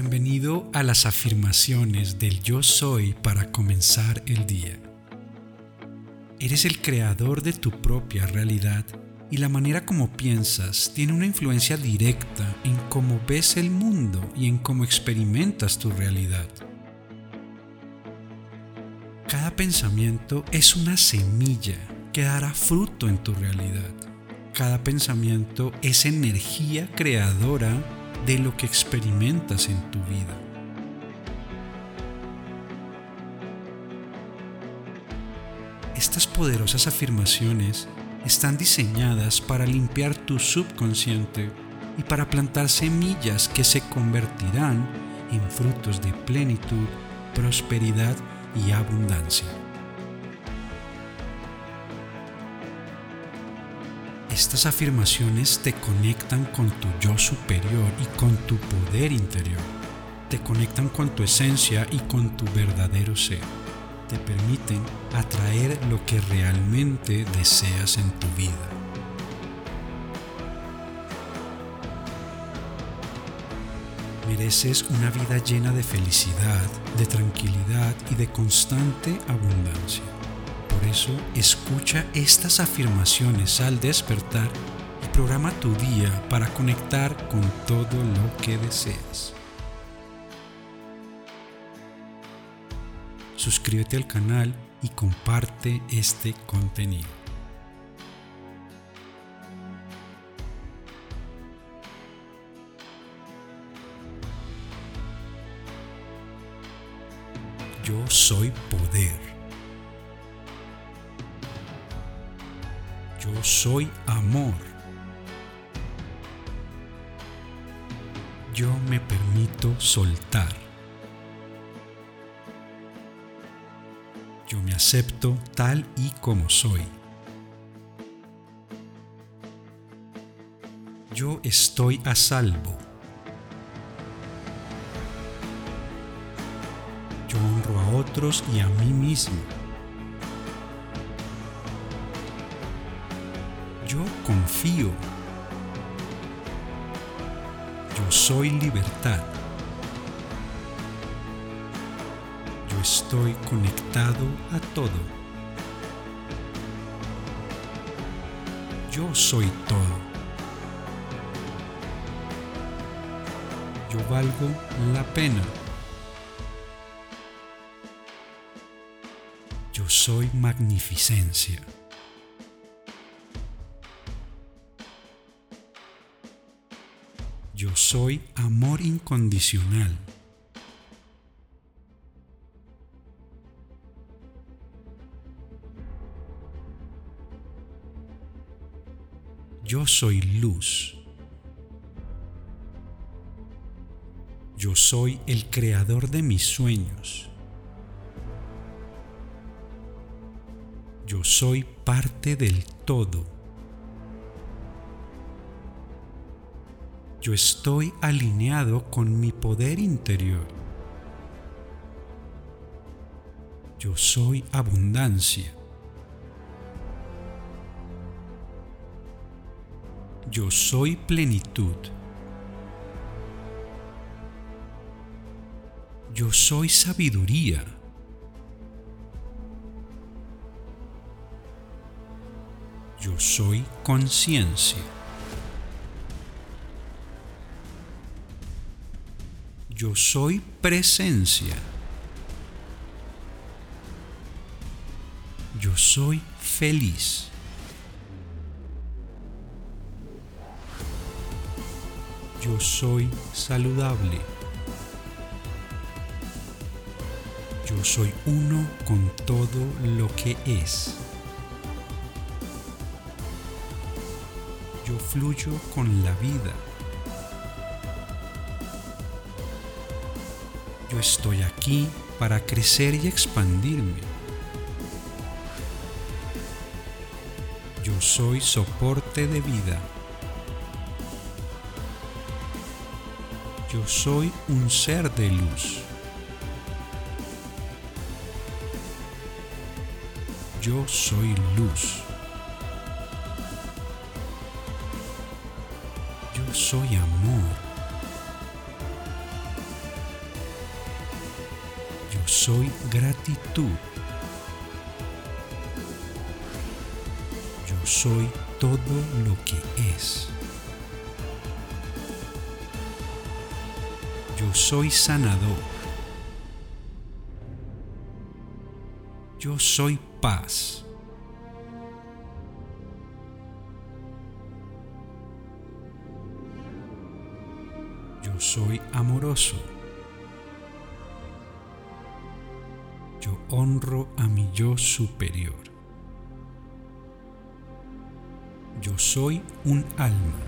Bienvenido a las afirmaciones del yo soy para comenzar el día. Eres el creador de tu propia realidad y la manera como piensas tiene una influencia directa en cómo ves el mundo y en cómo experimentas tu realidad. Cada pensamiento es una semilla que dará fruto en tu realidad. Cada pensamiento es energía creadora de lo que experimentas en tu vida. Estas poderosas afirmaciones están diseñadas para limpiar tu subconsciente y para plantar semillas que se convertirán en frutos de plenitud, prosperidad y abundancia. Estas afirmaciones te conectan con tu yo superior y con tu poder interior. Te conectan con tu esencia y con tu verdadero ser. Te permiten atraer lo que realmente deseas en tu vida. Mereces una vida llena de felicidad, de tranquilidad y de constante abundancia. Por eso, escucha estas afirmaciones al despertar y programa tu día para conectar con todo lo que deseas. Suscríbete al canal y comparte este contenido. Yo soy poder. Yo soy amor. Yo me permito soltar. Yo me acepto tal y como soy. Yo estoy a salvo. Yo honro a otros y a mí mismo. Yo confío. Yo soy libertad. Yo estoy conectado a todo. Yo soy todo. Yo valgo la pena. Yo soy magnificencia. Soy amor incondicional. Yo soy luz. Yo soy el creador de mis sueños. Yo soy parte del todo. Yo estoy alineado con mi poder interior. Yo soy abundancia. Yo soy plenitud. Yo soy sabiduría. Yo soy conciencia. Yo soy presencia. Yo soy feliz. Yo soy saludable. Yo soy uno con todo lo que es. Yo fluyo con la vida. Estoy aquí para crecer y expandirme. Yo soy soporte de vida. Yo soy un ser de luz. Yo soy luz. Yo soy amor. Soy gratitud. Yo soy todo lo que es. Yo soy sanador. Yo soy paz. Yo soy amoroso. Honro a mi yo superior. Yo soy un alma.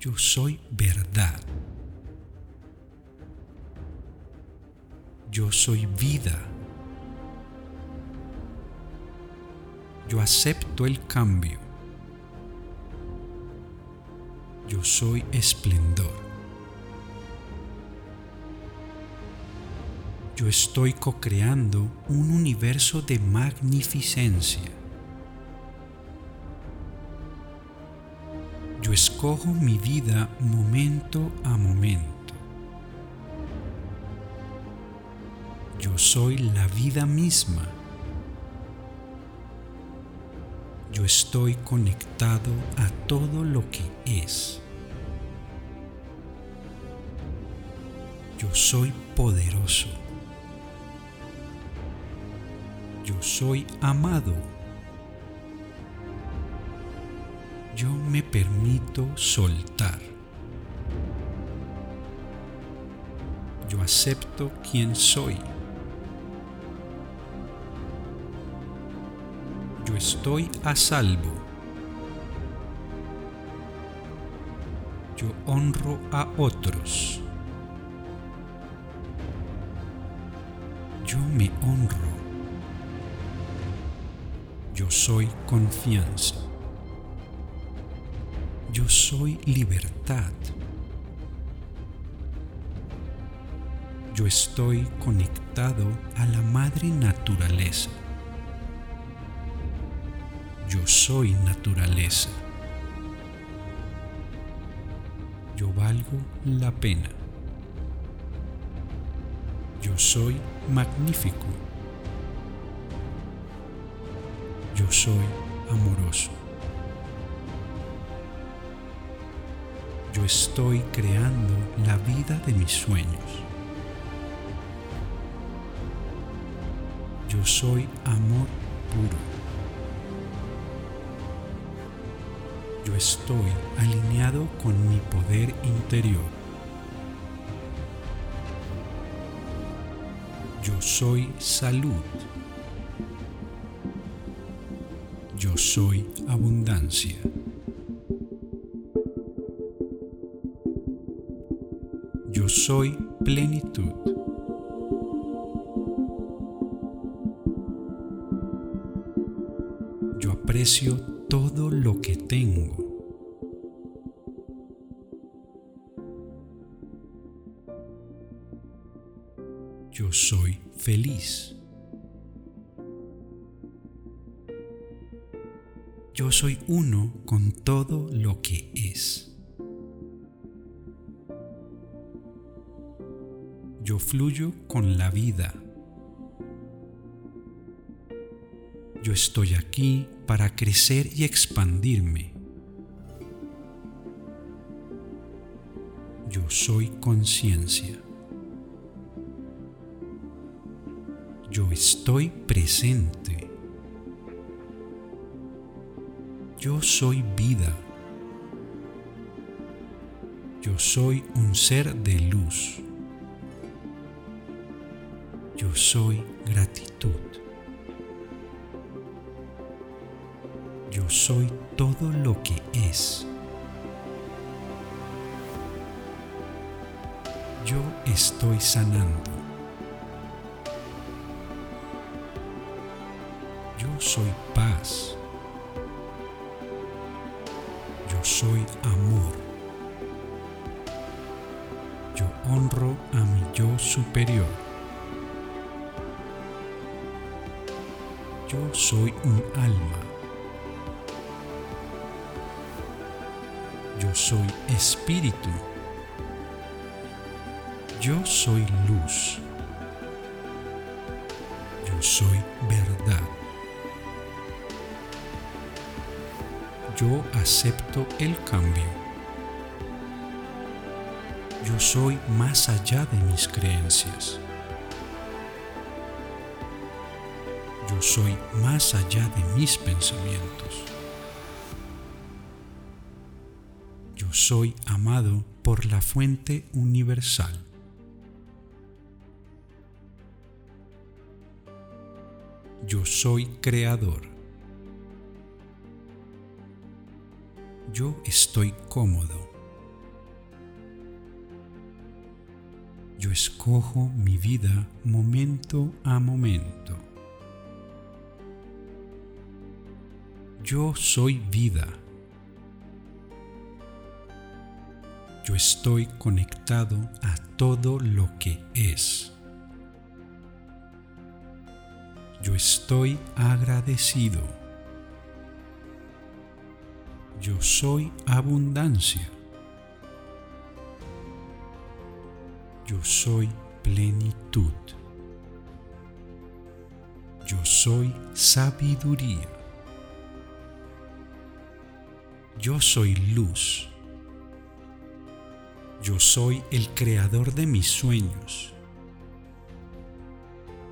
Yo soy verdad. Yo soy vida. Yo acepto el cambio. Yo soy esplendor. Yo estoy co-creando un universo de magnificencia. Yo escojo mi vida momento a momento. Yo soy la vida misma. Yo estoy conectado a todo lo que es. Yo soy poderoso. Yo soy amado. Yo me permito soltar. Yo acepto quien soy. Yo estoy a salvo. Yo honro a otros. Yo me honro. Yo soy confianza. Yo soy libertad. Yo estoy conectado a la madre naturaleza. Yo soy naturaleza. Yo valgo la pena. Yo soy magnífico. Yo soy amoroso. Yo estoy creando la vida de mis sueños. Yo soy amor puro. Yo estoy alineado con mi poder interior. Yo soy salud. Yo soy abundancia. Yo soy plenitud. Yo aprecio todo lo que tengo. Yo soy feliz. Yo soy uno con todo lo que es. Yo fluyo con la vida. Yo estoy aquí para crecer y expandirme. Yo soy conciencia. Yo estoy presente. Yo soy vida. Yo soy un ser de luz. Yo soy gratitud. Yo soy todo lo que es. Yo estoy sanando. Yo soy paz. Yo soy amor. Yo honro a mi yo superior. Yo soy un alma. Yo soy espíritu. Yo soy luz. Yo soy verdad. Yo acepto el cambio. Yo soy más allá de mis creencias. Yo soy más allá de mis pensamientos. Yo soy amado por la fuente universal. Yo soy creador. Yo estoy cómodo. Yo escojo mi vida momento a momento. Yo soy vida. Yo estoy conectado a todo lo que es. Yo estoy agradecido. Yo soy abundancia. Yo soy plenitud. Yo soy sabiduría. Yo soy luz. Yo soy el creador de mis sueños.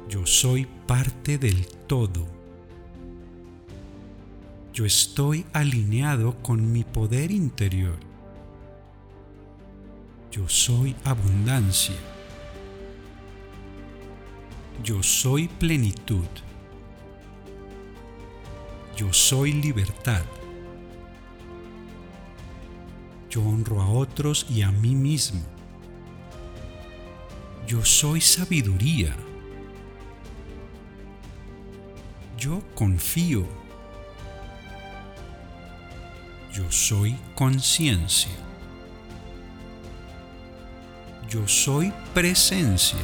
Yo soy parte del todo. Yo estoy alineado con mi poder interior. Yo soy abundancia. Yo soy plenitud. Yo soy libertad. Yo honro a otros y a mí mismo. Yo soy sabiduría. Yo confío. Yo soy conciencia. Yo soy presencia.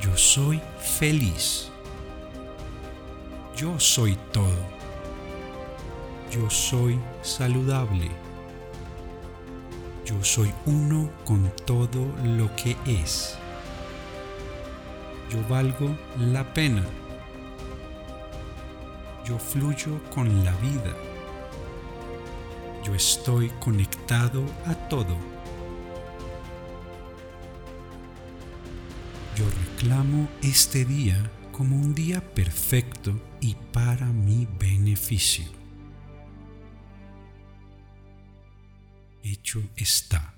Yo soy feliz. Yo soy todo. Yo soy saludable. Yo soy uno con todo lo que es. Yo valgo la pena. Yo fluyo con la vida. Yo estoy conectado a todo. Yo reclamo este día como un día perfecto y para mi beneficio. Hecho está.